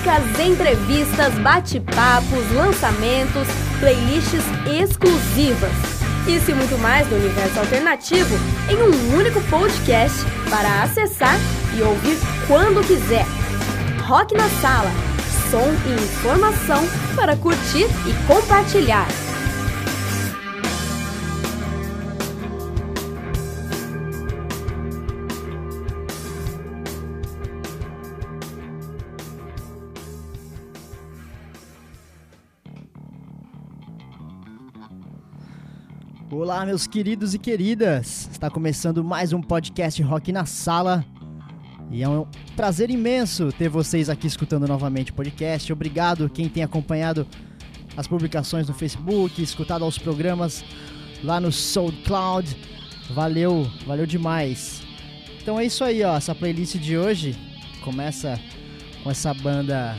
Dicas, entrevistas, bate-papos, lançamentos, playlists exclusivas. Isso e muito mais do universo alternativo em um único podcast para acessar e ouvir quando quiser. Rock na Sala. Som e informação para curtir e compartilhar. Olá, meus queridos e queridas! Está começando mais um podcast Rock na Sala. E é um prazer imenso ter vocês aqui escutando novamente o podcast. Obrigado quem tem acompanhado as publicações no Facebook, escutado aos programas lá no SoundCloud. Valeu, valeu demais. Então é isso aí, ó. Essa playlist de hoje começa com essa banda.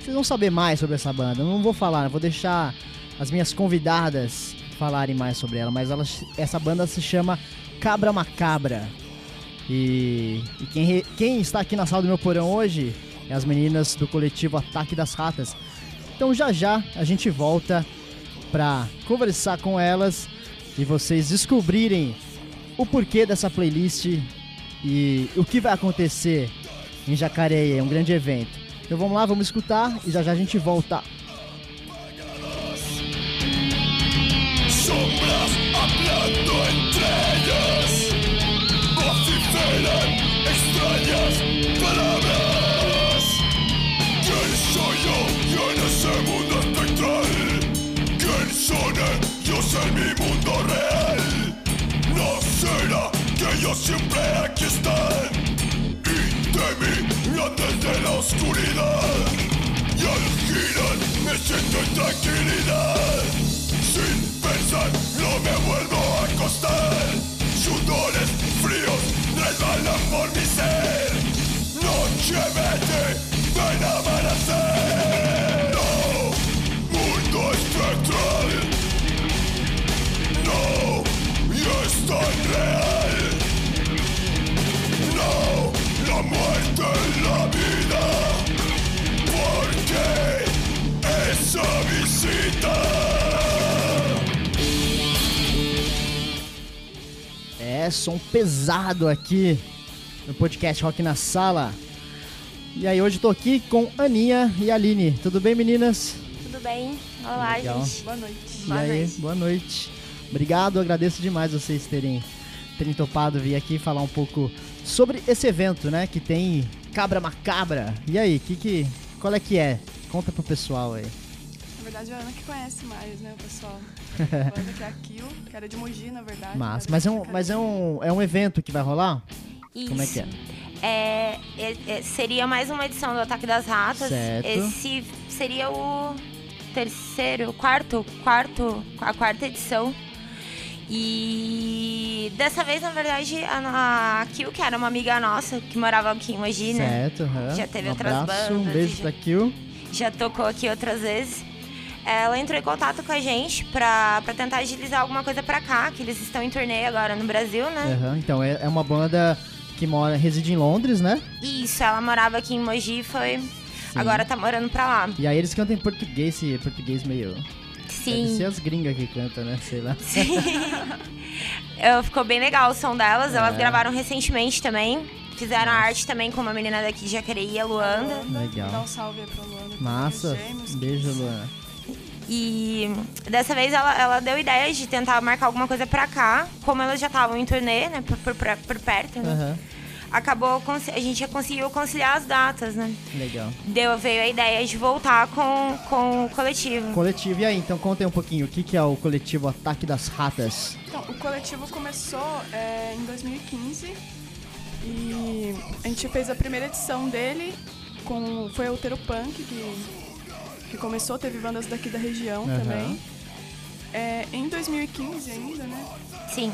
Vocês vão saber mais sobre essa banda. Eu não vou falar, vou deixar as minhas convidadas falarem mais sobre ela, mas ela, essa banda se chama Cabra Macabra. E, e quem, quem está aqui na sala do meu porão hoje é as meninas do coletivo Ataque das Ratas. Então já já a gente volta para conversar com elas e vocês descobrirem o porquê dessa playlist e o que vai acontecer em Jacareí, é um grande evento. Então vamos lá, vamos escutar e já já a gente volta. Siempre aquí están? Y desde la oscuridad Y al girar me siento en tranquilidad resbalan por mi ser. Noche É, som pesado aqui no podcast Rock na Sala. E aí, hoje tô aqui com Aninha e Aline. Tudo bem, meninas? Tudo bem? Olá, Legal. gente. Boa noite. E Boa aí, noite. boa noite. Obrigado, agradeço demais vocês terem, terem topado vir aqui falar um pouco sobre esse evento, né? Que tem Cabra Macabra. E aí, que que, qual é que é? Conta pro pessoal aí. Na verdade, é a Ana que conhece mais, né, o pessoal. Banda que é a Kill, que era de Mogi, na verdade. Mas, era mas, é um, mas é, um, é um evento que vai rolar? Como é que é? É, é- é- seria mais uma edição do Ataque das Ratas. Certo. Esse seria o terceiro, quarto, quarto, a quarta edição. E dessa vez, na verdade, a, a Kill, que era uma amiga nossa, que morava aqui em Mogi, né? Certo, aham. Já teve um outras abraço, um bandas, beijo já- pra Kill. já tocou aqui outras vezes. Ela entrou em contato com a gente pra, pra tentar agilizar alguma coisa pra cá, que eles estão em turnê agora no Brasil, né? Aham, Então, é, é uma banda que mora, reside em Londres, né? Isso, ela morava aqui em Mogi e foi. Agora tá morando pra lá. E aí eles cantam em português, esse português meio... Deve Sim. ser as gringas que cantam, né? Sei lá. Eu, ficou bem legal o som delas. Elas É. gravaram recentemente também. Fizeram a arte também com uma menina daqui de Jacareí, a Luanda. Legal. Dá um salve aí pra Luana. que Massa. gêmeos, Um beijo, Luana. E dessa vez ela, ela deu ideia de tentar marcar alguma coisa pra cá. Como elas já estavam em turnê, né? Por, por, por perto, né? Aham, Acabou, a gente já conseguiu conciliar as datas, né? legal. Deu, veio a ideia de voltar com, com o coletivo. Coletivo, e aí? Então conta aí um pouquinho, o que, que é o coletivo Ataque das Ratas? Então, o coletivo começou é, em 2015 e a gente fez a primeira edição dele com foi o Utero Punk que, que começou, teve bandas daqui da região Aham. também. É, em 2015 ainda, né? Sim.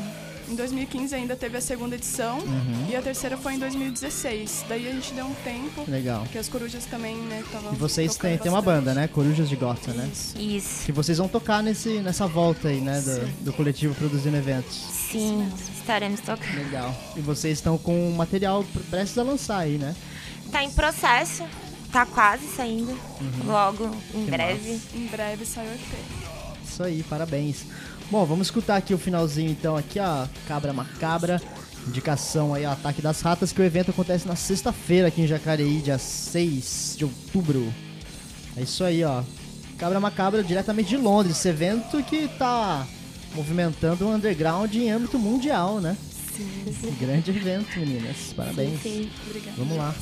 Em 2015 ainda teve a segunda edição Uhum. e a terceira foi em 2016. Daí a gente deu um tempo, Legal. porque as corujas também, né, estavam E vocês têm, têm uma banda, né? Corujas de Gota, né? Isso. Que vocês vão tocar nesse, nessa volta aí, né? Do, do coletivo produzindo eventos. Sim, estaremos tocando. Legal. E vocês estão com material prestes a lançar aí, né? Tá em processo. Tá quase saindo. Logo, em Uhum. Que breve. Em breve sai o EP. Isso aí, parabéns. Bom, vamos escutar aqui o finalzinho então, aqui ó, Cabra Macabra, indicação aí, ó, Ataque das Ratas, que o evento acontece na sexta-feira aqui em Jacareí, dia 6 de outubro. É isso aí, ó. Cabra Macabra diretamente de Londres, esse evento que tá movimentando o underground em âmbito mundial, né? Sim. Grande evento, meninas. Parabéns. Sim. Obrigada. Vamos lá.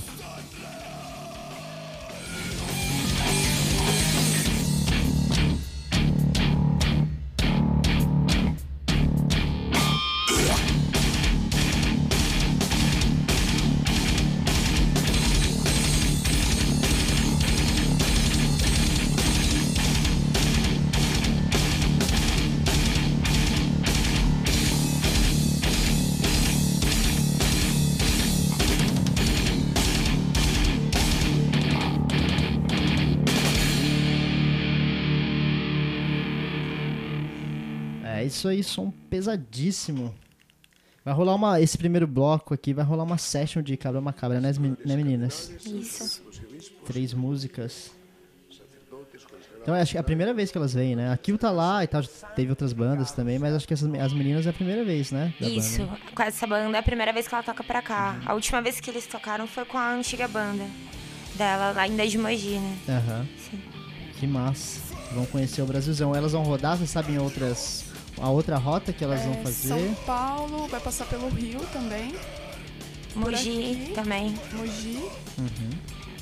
Isso aí, som pesadíssimo. Vai rolar uma. Esse primeiro bloco aqui vai rolar uma session de Cabra Macabra, né, né meninas? Isso. Três músicas. Então acho que é a primeira vez que elas vêm, né? A Kill tá lá e tal, teve outras bandas também, mas acho que essas, as meninas é a primeira vez, né? Isso. banda. Com essa banda é a primeira vez que ela toca pra cá. A última vez que eles tocaram foi com a antiga banda dela, lá ainda de Mogi, né? Aham. Sim. Que massa. Vão conhecer o Brasilzão. Elas vão rodar, vocês sabem outras. A outra rota que elas vão É, fazer. São Paulo, vai passar pelo Rio também. Mogi também. Mogi. Uhum.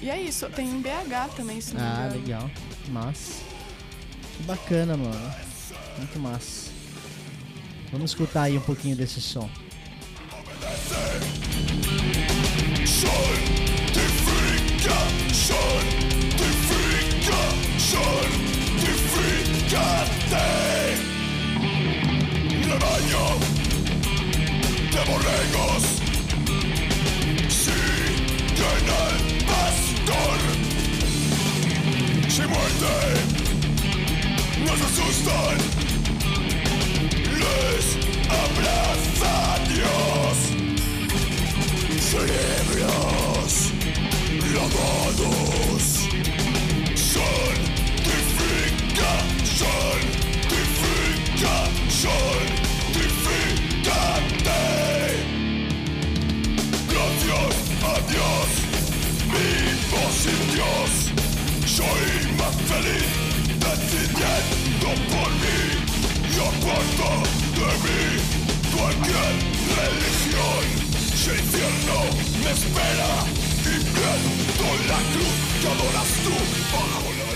E é isso, tem em BH também, se não me Ah, legal. Massa. Que bacana, mano. Muito massa. Vamos escutar aí um pouquinho desse som. Rebaño de borregos siguen al pastor. Si muerte nos asustan, les abraza Dios. Cerebros lavados. Santificación, santificación, Dios, vivo sin Dios. Soy más feliz decidiendo por mí y aparta de mí cualquier religión. Si infierno me espera y viendo la cruz que adoras tú bajo la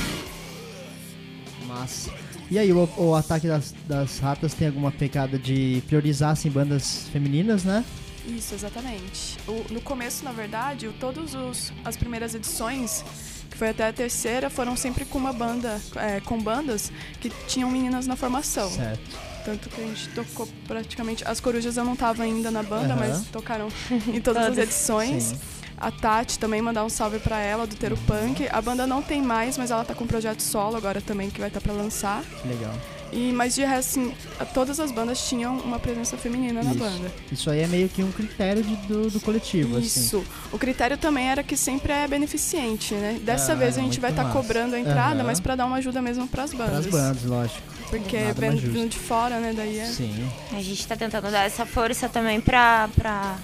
luz. E aí, o, o Ataque das, das Ratas tem alguma pegada de priorizar assim, bandas femininas, né? Isso, exatamente. O- no começo, na verdade, o- todos os as primeiras edições, que foi até a terceira, foram sempre com uma banda, é, com bandas que tinham meninas na formação. Certo. Tanto que a gente tocou praticamente. As corujas eu não tava ainda na banda, Aham. mas tocaram em todas as Todas. edições. Sim. A Tati também mandar um salve pra ela, do Tero Punk. A banda não tem mais, mas ela tá com um projeto solo agora também que vai estar pra lançar. Que legal. E, mas de resto, assim, a- todas as bandas tinham uma presença feminina na Isso. banda. Isso aí é meio que um critério de- do, do coletivo, assim. Isso. O critério também era que sempre é beneficente, né? Dessa Ah, vez a gente muito vai estar massa. cobrando a entrada, Aham. mas pra dar uma ajuda mesmo pras Para bandas. as bandas, lógico. Porque Nada vendo, mais justo. vindo de fora, né? Daí é. Sim. A gente tá tentando dar essa força também pra, pra,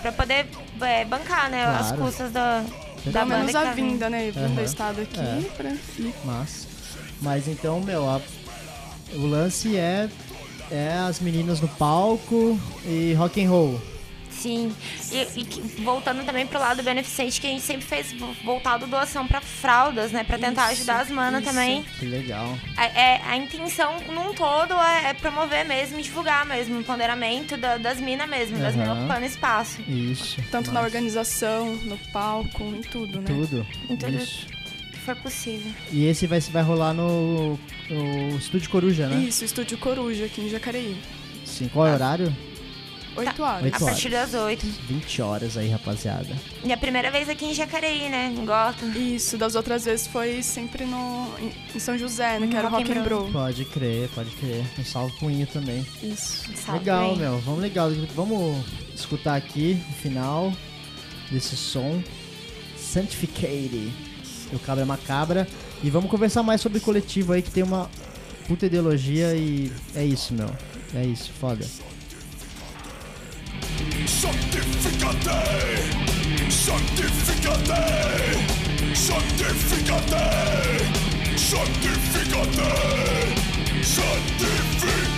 pra poder é, bancar, né? As Claro. custas da, da Pelo banda menos que a tá vindo. vinda, né? Vindo Aham. do estado aqui É. pra ir. Mas, mas então, meu, a- o lance é, é as meninas no palco e rock and roll. Sim. E, e voltando também pro lado beneficente, que a gente sempre fez vo- voltado doação pra fraldas, né? Pra tentar Isso, ajudar as manas também. Que legal. A, é, a intenção num todo é, é promover mesmo, divulgar mesmo o empoderamento da- das minas mesmo, das Aham. minas ocupando espaço. Isso. Tanto na Massa. organização, no palco, em tudo, né? Tudo. Em tudo. Isso. For possível. E esse vai, vai rolar no, no Estúdio Coruja, né? Isso, Estúdio Coruja aqui em Jacareí. Sim. Qual é o horário? Oito horas. Oito A partir das oito. 20 horas aí, rapaziada. E a primeira vez aqui em Jacareí, né? Em Gotham. Isso, das outras vezes foi sempre no, em, São José, né? Que era o Rock and Bro. Pode crer, pode crer. Um salve pro Inho também. Isso. Salve legal, meu. Vamos legal. Vamos escutar aqui o final desse som. Sanctificated. O Cabra Macabra. E vamos conversar mais sobre coletivo aí que tem uma puta ideologia e é isso, meu. É isso, foda. Santificate, santificate, santificate, santificate, santificate.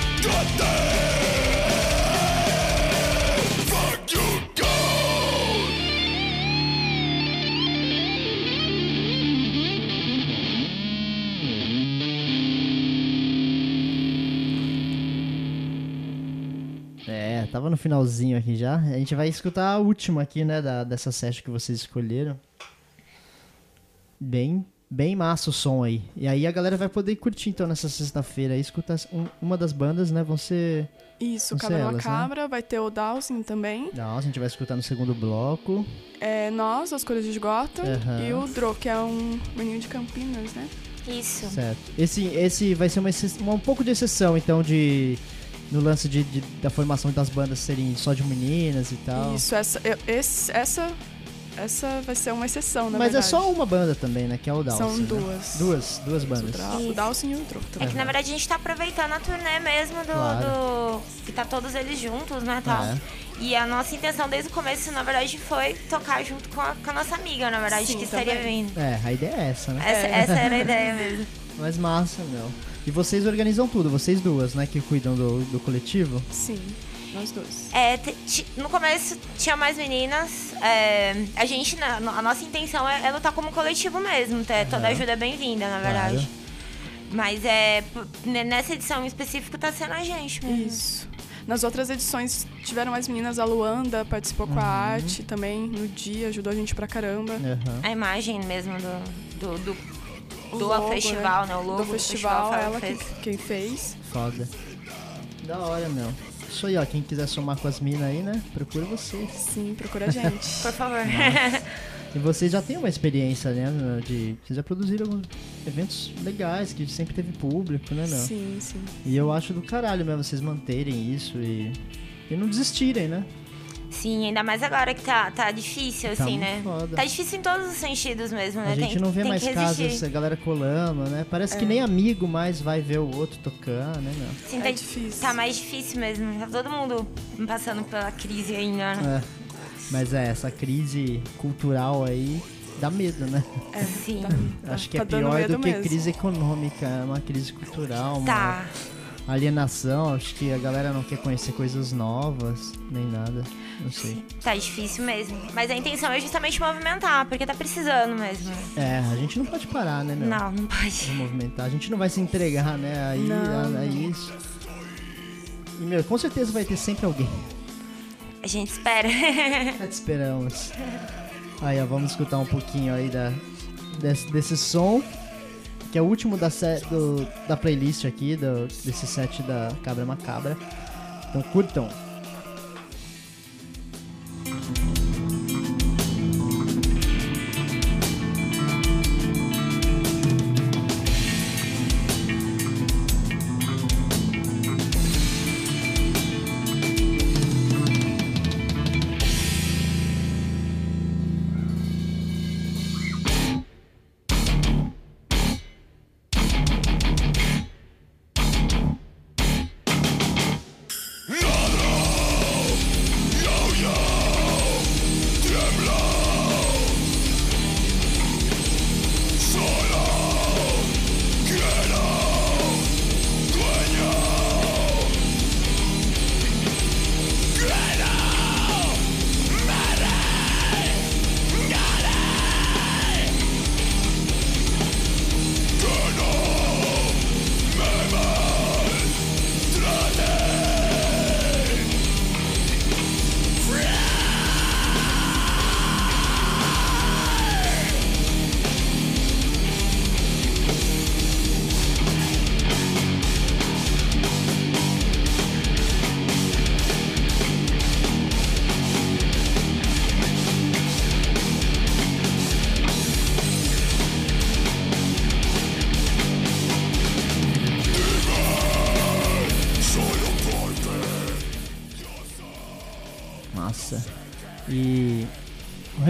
Tava no finalzinho aqui já. A gente vai escutar a última aqui, né, da, dessa session que vocês escolheram. Bem, bem massa o som aí. E aí a galera vai poder curtir então nessa sexta-feira aí, escutar um- uma das bandas, né, vão ser... Isso, Não Cabra sei elas, né? Vai ter o Dawson também. Nossa, a gente vai escutar no segundo bloco. É Nós, As Cores de Esgoto. Aham. E o Dro, que é um menino de Campinas, né? Isso. Certo. Esse, esse vai ser uma, uma- um pouco de exceção, então, de... No lance de, de- da formação das bandas serem só de meninas e tal. Isso, essa, eu- esse- essa, essa vai ser uma exceção, na Mas verdade. é só uma banda também, né, que é o Dawson. São né? duas. Duas, duas O, bandas. O. Dawson e o É também. que na verdade a gente tá aproveitando a turnê mesmo do. Claro. do- que tá todos eles juntos, né? Tal. É. E a nossa intenção desde o começo, na verdade, foi tocar junto com a, com a nossa amiga, na verdade, Sim, que estaria também. vindo. É, a ideia é essa, né? Essa, essa era a ideia mesmo. Mas massa, meu. E vocês organizam tudo, vocês duas, né, que cuidam do, do coletivo? Sim, nós dois. É, no começo tinha mais meninas. é, a gente, na- a nossa intenção é, é lutar como coletivo mesmo. tá? Toda ajuda é bem-vinda, na verdade. Claro. Mas é ne- nessa edição em específico tá sendo a gente mesmo. Isso. Nas outras edições tiveram mais meninas, a Luanda participou com a Uhum. arte também no dia, ajudou a gente pra caramba. Aham. A imagem mesmo do, do, do, O do logo, festival, né? O logo do festival, foi ela que que, fez. quem fez. Foda. Da hora, meu. Isso aí, ó. Quem quiser somar com as minas aí, né? Procura vocês. Sim, procura a gente. Por favor. E vocês já têm uma experiência, né? De. Vocês já produziram alguns eventos legais, que sempre teve público, né, meu? sim, sim. E eu acho do caralho mesmo vocês manterem isso e. E não desistirem, né? Sim, ainda mais agora que tá, tá difícil, Tá assim, né? foda. Tá difícil em todos os sentidos mesmo, né? A gente tem, não vê mais casos, a galera colando, né? Parece que nem amigo mais vai ver o outro tocando, né, meu? Sim, É tá, difícil. Tá mais difícil mesmo. Tá todo mundo passando pela crise ainda. né? É. Mas é, essa crise cultural aí dá medo, né? É, Sim. tá- Acho que tá é dando pior do que mesmo. crise econômica, é uma crise cultural, uma Tá. Alienação. Acho que a galera não quer conhecer coisas novas, nem nada. Não sei. Tá difícil mesmo. Mas a intenção é justamente movimentar, porque tá precisando mesmo. É, a gente não pode parar, né, meu? Não, não De pode. movimentar. A gente não vai se entregar, né? Aí, Não. a, isso. E, meu, com certeza vai ter sempre alguém. A gente espera. Te esperamos. Aí, ó, vamos escutar um pouquinho aí da, desse, desse som, que é o último da, do- da playlist aqui, do, desse set da Cabra Macabra. Então curtam.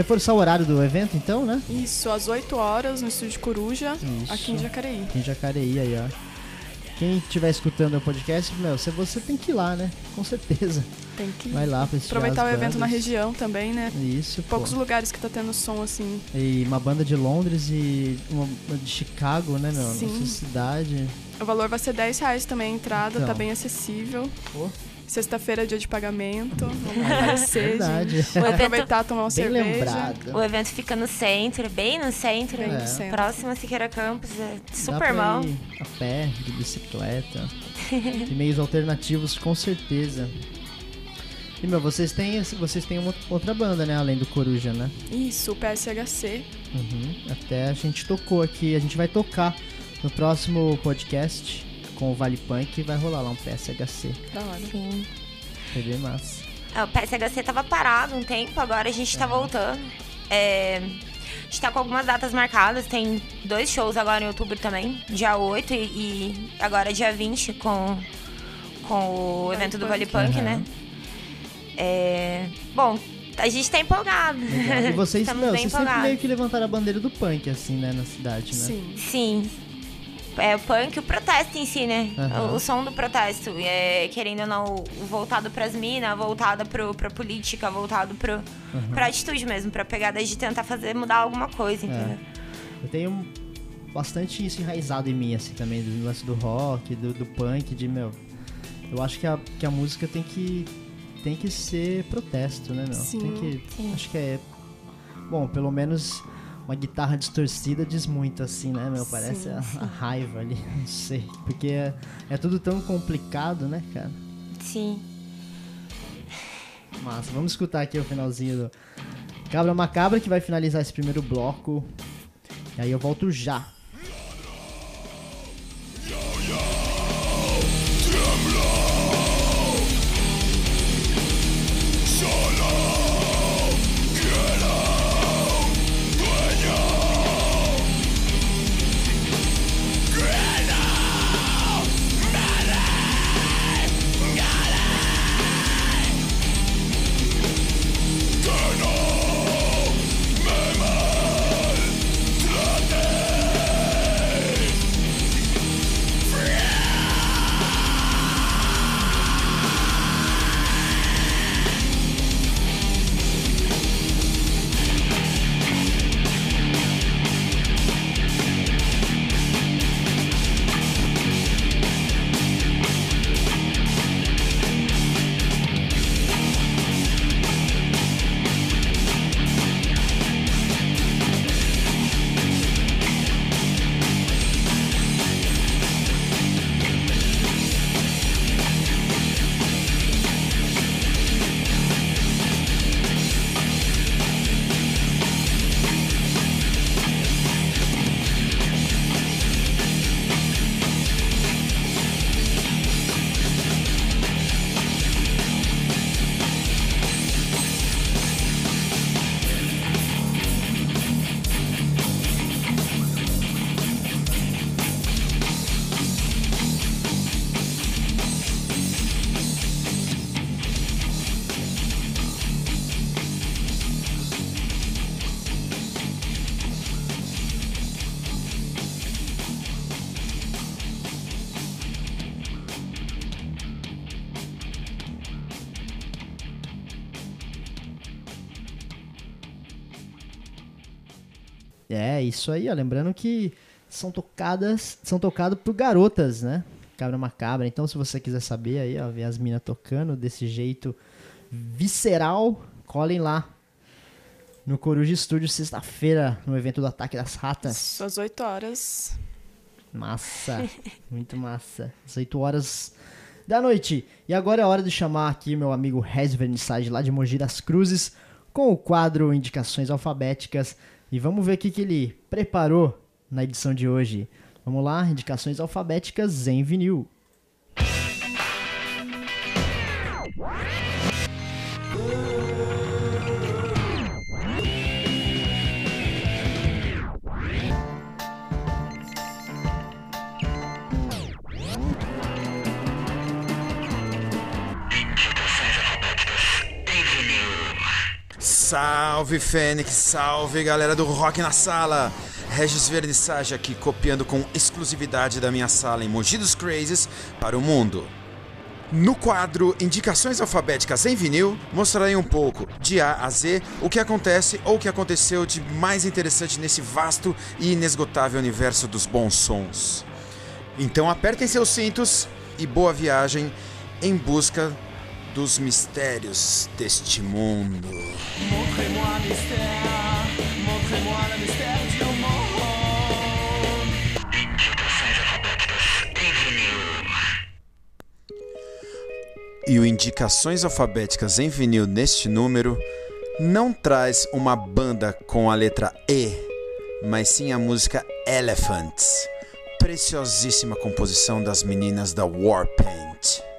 Reforçar o horário do evento, então, né? Isso, às 8 horas no Estúdio Coruja, Isso. aqui em Jacareí. Em Jacareí aí, ó. Quem estiver escutando o podcast, meu, se você tem que ir lá, né? Com certeza. Tem que Vai lá aproveitar o evento na região também, né? Isso, pô. Poucos lugares que tá tendo som assim. E uma banda de Londres e uma uma de Chicago, né, meu? Sim. Nossa cidade. O valor vai ser 10 reais também a entrada, Então. tá bem acessível. Pô. Sexta-feira é dia de pagamento. Vamos aparecer, Verdade. gente. O evento, Aproveitar, tomar uma Bem cerveja. lembrado. o evento fica no centro, bem no centro. Bem É. no centro. Próximo a Siqueira Campos, é super mal. a pé, de bicicleta. de meios alternativos, com certeza. E, meu, vocês têm, vocês têm uma outra banda, né? Além do Coruja, né? Isso, o PSHC. Uhum. Até a gente tocou aqui. A gente vai tocar no próximo podcast com o Vale Punk. Vai rolar lá um PSHC. Da hora. Sim. Foi bem massa. É, O PSHC tava parado um tempo, agora a gente tá voltando. É, a gente tá com algumas datas marcadas, tem dois shows agora em outubro também, dia 8 e, e agora dia 20 com, com o Vale evento do. Vale Punk, Aham. né? É, bom, a gente tá empolgado. Legal. E vocês, bem vocês sempre empolgados. meio que levantaram a bandeira do punk, assim, né? Na cidade, né? Sim. Sim. É o punk, o protesto em si, né? Aham. O, o som do protesto. É, querendo ou não, o voltado pras minas, voltado pro, pra política, voltado pro, Aham. pra atitude mesmo, pra pegada de tentar fazer mudar alguma coisa, entendeu? Eu tenho bastante isso enraizado em mim, assim, também, do lance do rock, do, do punk, de, meu... Eu acho que a, que a música tem que, tem que ser protesto, né, meu? Sim, tem que... sim. Acho que é... Bom, pelo menos uma guitarra distorcida diz muito, assim, né, meu? Parece Sim, a, a raiva ali, não sei. Porque é, é tudo tão complicado, né, cara? Sim. Massa, vamos escutar aqui o finalzinho do Cabra Macabra, que vai finalizar esse primeiro bloco. E aí eu volto já. É, isso aí, ó. Lembrando que são tocadas, são tocados por garotas, né? Cabra Macabra. Então, se você quiser saber aí, ó, ver as minas tocando desse jeito visceral, colhem lá no Coruja Studio, sexta-feira, no evento do Ataque das Ratas. Às 8 horas. Massa, muito massa. Às 8 horas da noite. E agora é hora de chamar aqui meu amigo Rez Vernissage, lá de Mogi das Cruzes, com o quadro Indicações Alfabéticas. E vamos ver o que, ele preparou na edição de hoje. Vamos lá, indicações alfabéticas em vinil. Salve Fênix, salve galera do Rock na Sala! Regis Vernissage aqui copiando com exclusividade da minha sala em Mogi dos Crazes para o mundo. No quadro Indicações Alfabéticas em Vinil, mostrarei um pouco, de A a Z, o que acontece ou o que aconteceu de mais interessante nesse vasto e inesgotável universo dos bons sons. Então apertem seus cintos e boa viagem em busca dos mistérios deste mundo. E o Indicações Alfabéticas em Vinil neste número não traz uma banda com a letra E, mas sim a música Elephants, preciosíssima composição das meninas da Warpaint.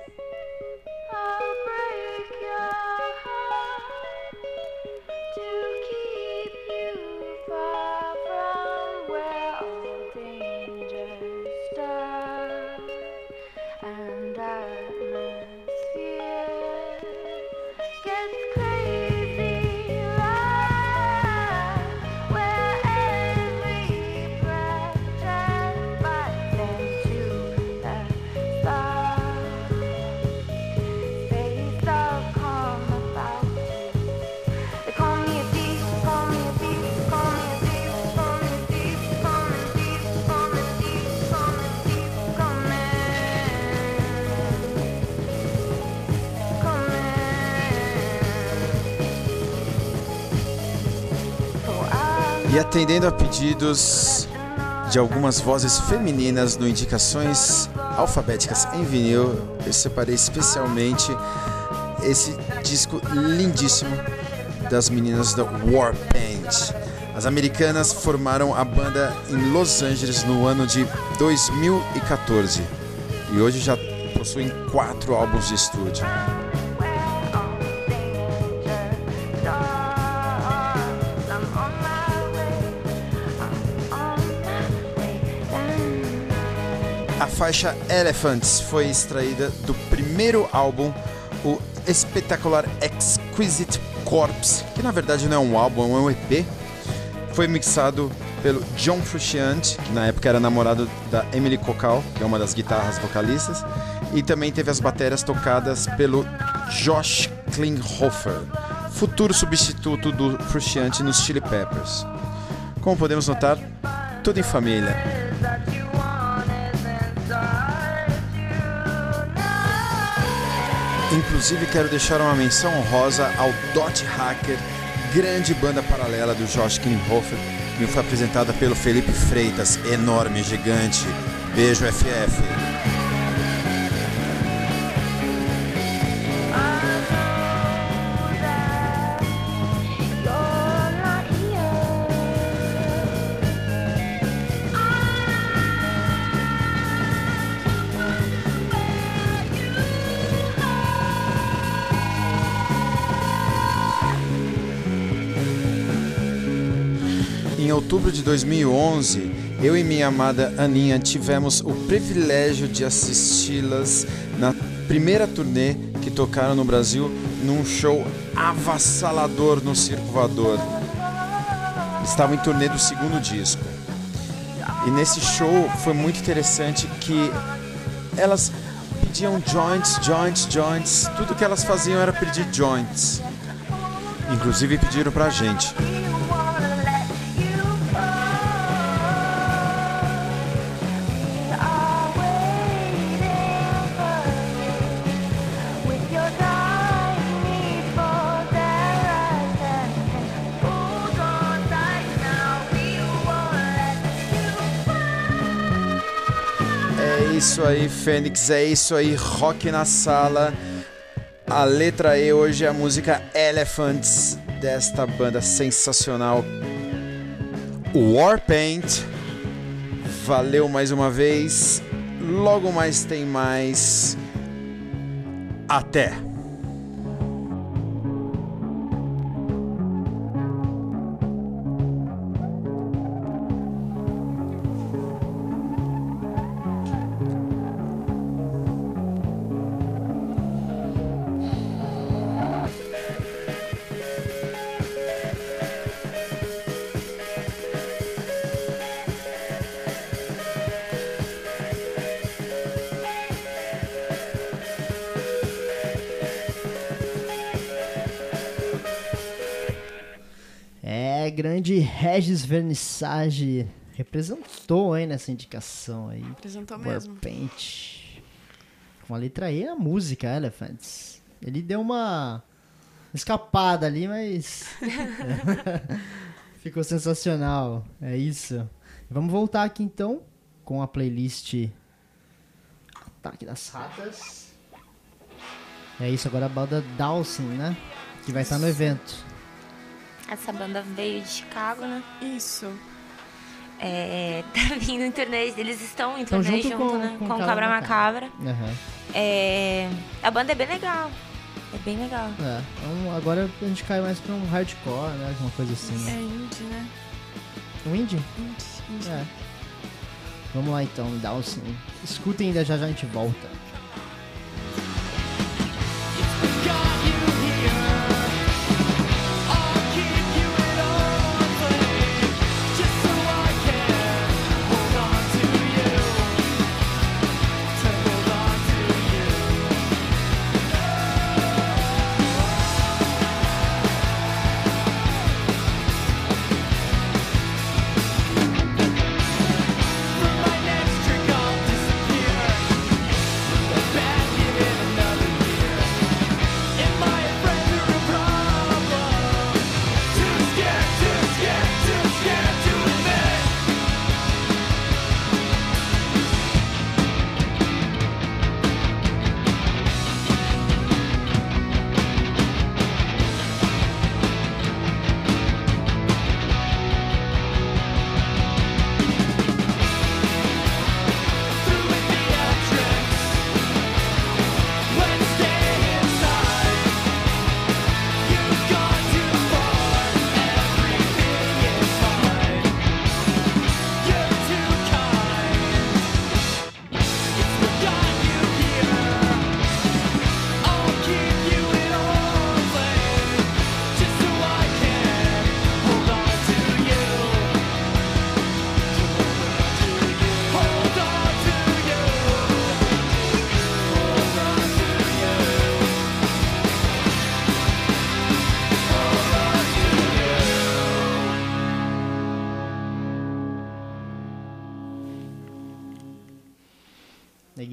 E atendendo a pedidos de algumas vozes femininas no Indicações Alfabéticas em Vinil, eu separei especialmente esse disco lindíssimo das meninas da Warpaint. As americanas formaram a banda em Los Angeles no ano de 2014 e hoje já possuem quatro álbuns de estúdio. Faixa Elephants foi extraída do primeiro álbum, o espetacular Exquisite Corpse, que na verdade não é um álbum, é um EP. Foi mixado pelo John Frusciante, que na época era namorado da Emily Cocal, que é uma das guitarras vocalistas, e também teve as baterias tocadas pelo Josh Klinghoffer, futuro substituto do Frusciante nos Chili Peppers. Como podemos notar, tudo em família. Inclusive quero deixar uma menção honrosa ao Dot Hacker, grande banda paralela do Josh Klinghoffer, que me foi apresentada pelo Felipe Freitas, enorme, gigante. Beijo FF. Outubro de 2011, eu e minha amada Aninha tivemos o privilégio de assisti-las na primeira turnê que tocaram no Brasil num show avassalador no Circo Voador. Estavam em turnê do segundo disco. E nesse show foi muito interessante que elas pediam joints, joints, joints. Tudo que elas faziam era pedir joints. Inclusive pediram pra gente. Isso aí, Fênix, é isso aí, rock na sala. A letra E hoje é a música Elephants desta banda sensacional Warpaint. Valeu mais uma vez. Logo mais tem mais. Até. Grande Regis Vernissage representou aí nessa indicação aí. Apresentou mesmo. Warpaint. Com a letra E na música, Elephants. Ele deu uma escapada ali, mas. Ficou sensacional. É isso. Vamos voltar aqui então com a playlist Ataque das Ratas. É isso, agora a banda Dawson, né? Que vai estar no evento. Essa banda veio de Chicago, né? Isso. É, tá vindo em turnê, eles estão em Tão turnê junto junto, com- né? com Com, Cabra Cabra Macabra. Macabra. Aham. É, a banda é bem legal. É bem legal. É, então agora a gente cai mais pra um hardcore, né? Alguma coisa assim. É indie, né? Um indie? Indie. indie. É. Vamos lá então, Dawson. Escutem ainda já já a gente volta.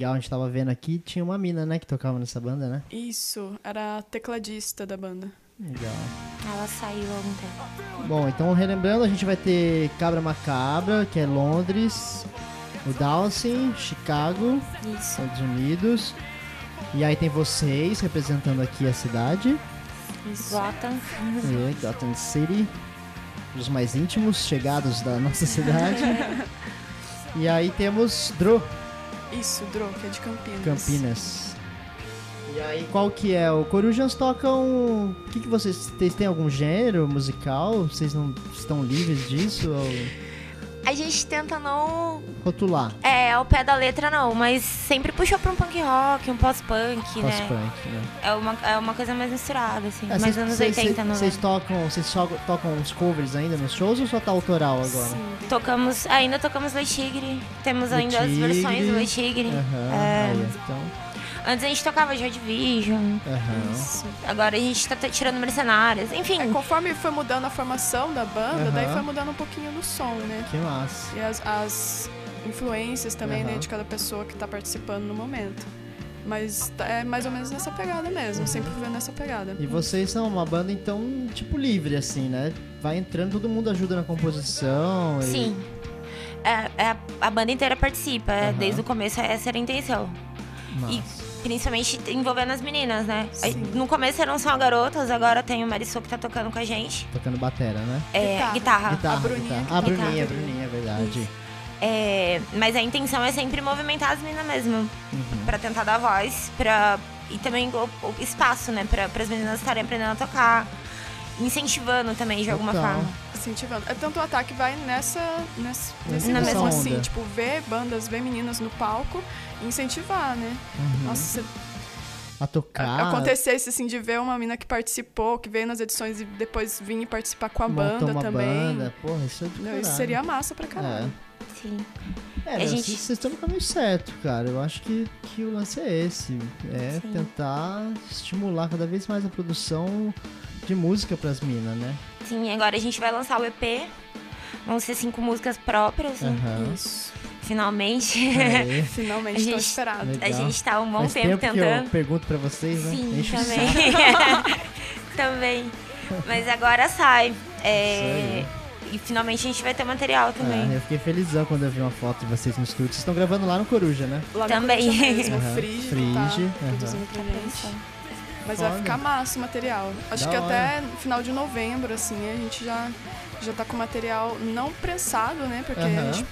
Legal, a gente tava vendo aqui, tinha uma mina, né, que tocava nessa banda, né? Isso, era a tecladista da banda. Legal. Ela saiu há algum tempo. Bom, então relembrando, a gente vai ter Cabra Macabra, que é Londres, o Dawson, Chicago, Isso. Estados Unidos. E aí tem vocês representando aqui a cidade, Gotham. é, Gotham City, os mais íntimos, chegados da nossa cidade. e aí temos Dro, Isso, Dro, que é de Campinas. Campinas. E aí, qual que é? O Corujans tocam. O que, que vocês. Vocês têm algum gênero musical? Vocês não estão livres disso? Ou A gente tenta não. rotular? É, ao pé da letra não, mas sempre puxa pra um punk rock, um pós-punk, né? Pós-punk, né? É uma, é uma coisa mais misturada, assim. É, mais cês- anos cês- 80, cês- não Vocês tocam, vocês só tocam uns covers ainda nos shows ou só tá autoral agora? Sim. Tocamos, ainda tocamos Le Tigre. Temos Le ainda as versões do Le Tigre. Aham, É, aí, então. Antes a gente tocava Joy Division. Isso. Agora a gente tá tirando mercenárias. Enfim, É, conforme foi mudando a formação da banda, daí Aham. foi mudando um pouquinho do som, né? Que massa. E as, as influências também, né, Aham. de cada pessoa que tá participando no momento. Mas tá- é mais ou menos nessa pegada mesmo, sempre vendo nessa pegada. E vocês são uma banda, então, tipo, livre, assim, né? Vai entrando, todo mundo ajuda na composição. e- sim. É, é, a banda inteira participa. é, Aham. Desde o começo, essa era a intenção. E Massa. Principalmente envolvendo as meninas, né? Sim. No começo eram só garotas, agora tem o Marisol que tá tocando com a gente. Tocando batera, né? É, Guitarra. guitarra. Guitarra, a Bruninha guitarra. Ah, toca. Bruninha, Bruninha, é verdade. É, mas a intenção é sempre movimentar as meninas mesmo. Uhum. Pra tentar dar voz, pra, e também o, o espaço, né? Pra, as meninas estarem aprendendo a tocar. Incentivando também, de alguma forma. Incentivando. É tanto o ataque vai nessa, nessa nesse Na mesma assim, onda. tipo, ver bandas, ver meninas no palco incentivar, né? Uhum. Nossa, A tocar. acontecesse assim de ver uma mina que participou, que veio nas edições e depois vir e participar com a montou banda uma também. banda. Porra, isso é de Não, isso seria massa pra caralho. Sim. É, A gente- vocês estão no caminho certo, cara. Eu acho que, que o lance é esse. É Sim. tentar estimular cada vez mais a produção de música pras minas, né? assim. Agora a gente vai lançar o EP. Vão ser cinco músicas próprias? Aham. Isso. Finalmente. Aê. Finalmente, A gente- esperado. Legal. a gente tá um bom Faz tempo, tempo que eu tentando. pergunto pra vocês, né? Sim, também. também. Mas agora sai. É, E finalmente a gente vai ter material também. Ah, eu fiquei felizão quando eu vi uma foto de vocês no estúdio. Vocês estão gravando lá no Coruja, né? Lá no Também. Coruja mesmo, Aham. o Frige, Frige, tá pra gente. Mas Foda. vai ficar massa o material. Acho Da que hora. até no final de novembro, assim, a gente já, já tá com material não prensado, né? Porque Aham. a gente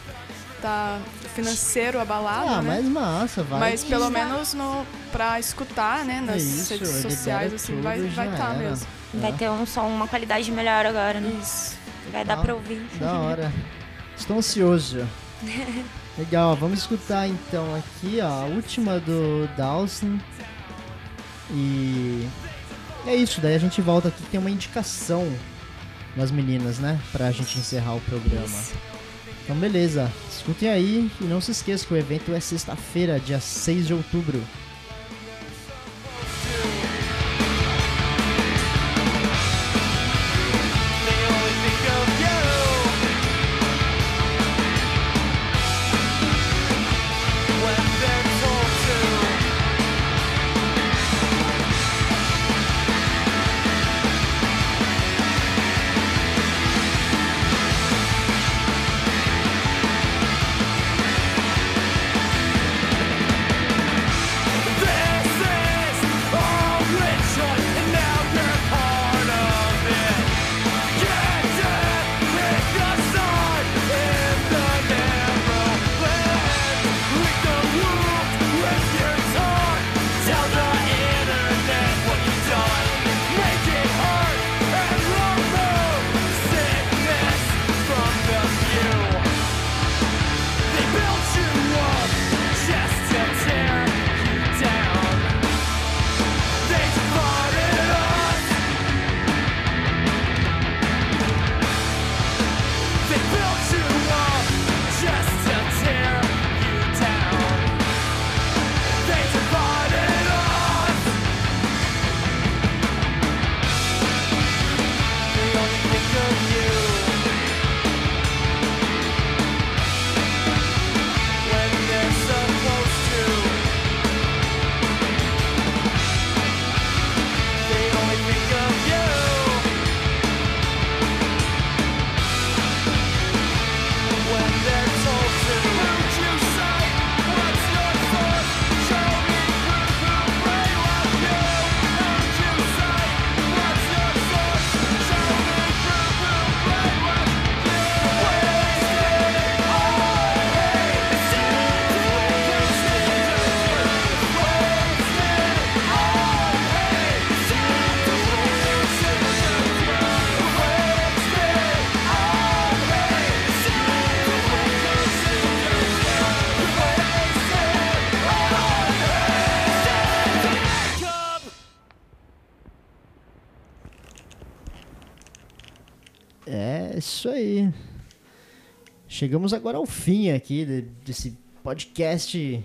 tá financeiro abalado, ah, né? mas massa, vai. Mas pelo menos no, pra escutar, né, nas É isso, redes libera sociais, assim, vai e vai tá era. mesmo. Vai ter um som, uma qualidade melhor agora, né? Isso. Vai dar pra ouvir. Da hora. Estou ansioso. Legal, vamos escutar então aqui ó, a última do Dawson. E é isso, daí a gente volta aqui. Tem uma indicação das meninas, né? Pra gente encerrar o programa. Então, beleza. Escutem aí e não se esqueça que o evento é sexta-feira, dia 6 de outubro. Chegamos agora ao fim aqui de- desse podcast.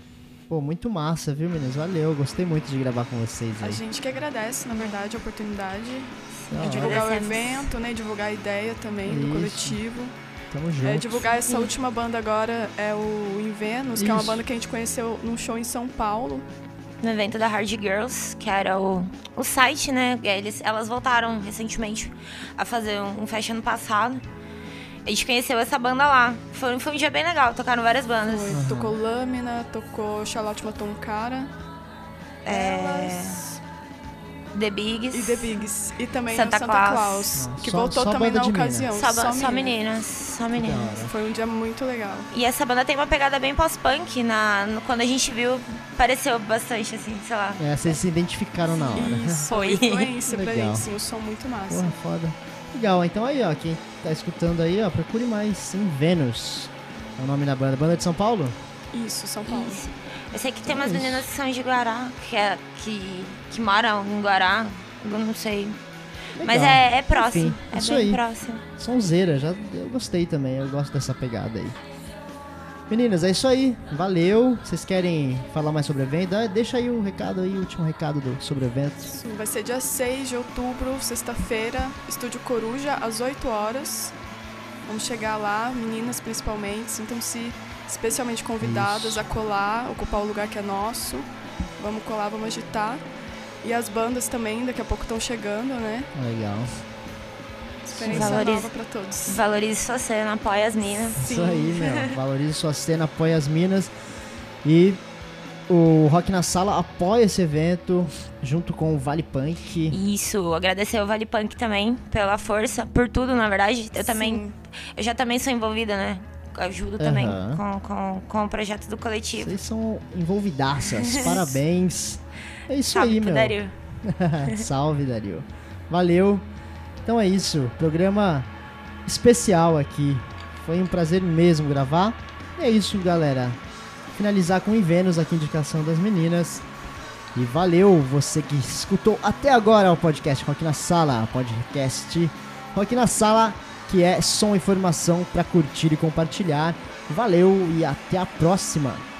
Pô, muito massa, viu, meninas? Valeu, gostei muito de gravar com vocês A aí. gente que agradece, na verdade, a oportunidade Da de divulgar o evento, né? Divulgar a ideia também do Isso. coletivo. Tamo junto. É, divulgar essa última banda agora é o Invenus, que é uma banda que a gente conheceu num show em São Paulo. No evento da Hard Girls, que era o, o site, né? Eles, elas voltaram recentemente a fazer um, um fest ano passado. A gente conheceu essa banda lá. Foi, foi um dia bem legal, tocaram várias bandas. Foi, Tocou Lâmina, tocou Charlotte Matou um Cara. É, Elas The Bigs. e The Bigs. E também Santa Santa Claus. Claus, Ah, que só- voltou só também na ocasião. Só, só, menina. meninas. Só meninas. Foi um dia muito legal. E essa banda tem uma pegada bem pós-punk. Na, no- quando a gente viu, pareceu bastante, assim, sei lá. É, vocês se identificaram na hora. Isso, Foi. influência pra Legal. isso, um som muito massa. Porra, foda. Legal, então aí, ó, quem tá escutando aí, ó, procure mais em Vênus. É o nome da banda. Banda de São Paulo? Isso, São Paulo. Isso. Eu sei que tem umas meninas que são de Guará, que, é, que, que moram em Guará. Eu não sei. Mas Legal. é, é próximo. Enfim, é isso bem aí. próximo. Sonzeira, já eu gostei também, eu gosto dessa pegada aí. Meninas, é isso aí. Valeu. Vocês querem falar mais sobre o evento? Ah, Deixa aí o recado aí, o último recado do, sobre o evento. Sim, Vai ser dia 6 de outubro, sexta-feira, Estúdio Coruja, às 8 horas. Vamos chegar lá, meninas principalmente, sintam-se especialmente convidadas a colar, ocupar o lugar que é nosso. Vamos colar, vamos agitar. E as bandas também, daqui a pouco estão chegando, né? Legal. Experiência Valorize. nova pra todos. Valorize sua cena, apoia as minas. Sim. Isso aí, meu. Valorize sua cena, apoia as minas. E o Rock na Sala apoia esse evento junto com o Vale Punk. Isso, agradecer ao Vale Punk também pela força, por tudo, na verdade. Eu também, Sim. eu já também sou envolvida, né? Ajudo também Aham. com, com, com o projeto do coletivo. Vocês são envolvidaças. Parabéns. É isso Salve aí, meu. Dario. Salve, Dario. Valeu. Então é isso. Programa especial aqui. Foi um prazer mesmo gravar. E é isso, galera. Finalizar com o Vênus aqui, indicação das meninas. E valeu você que escutou até agora o podcast Rock na Sala. Podcast Rock na Sala, que é som e informação para curtir e compartilhar. Valeu e até a próxima.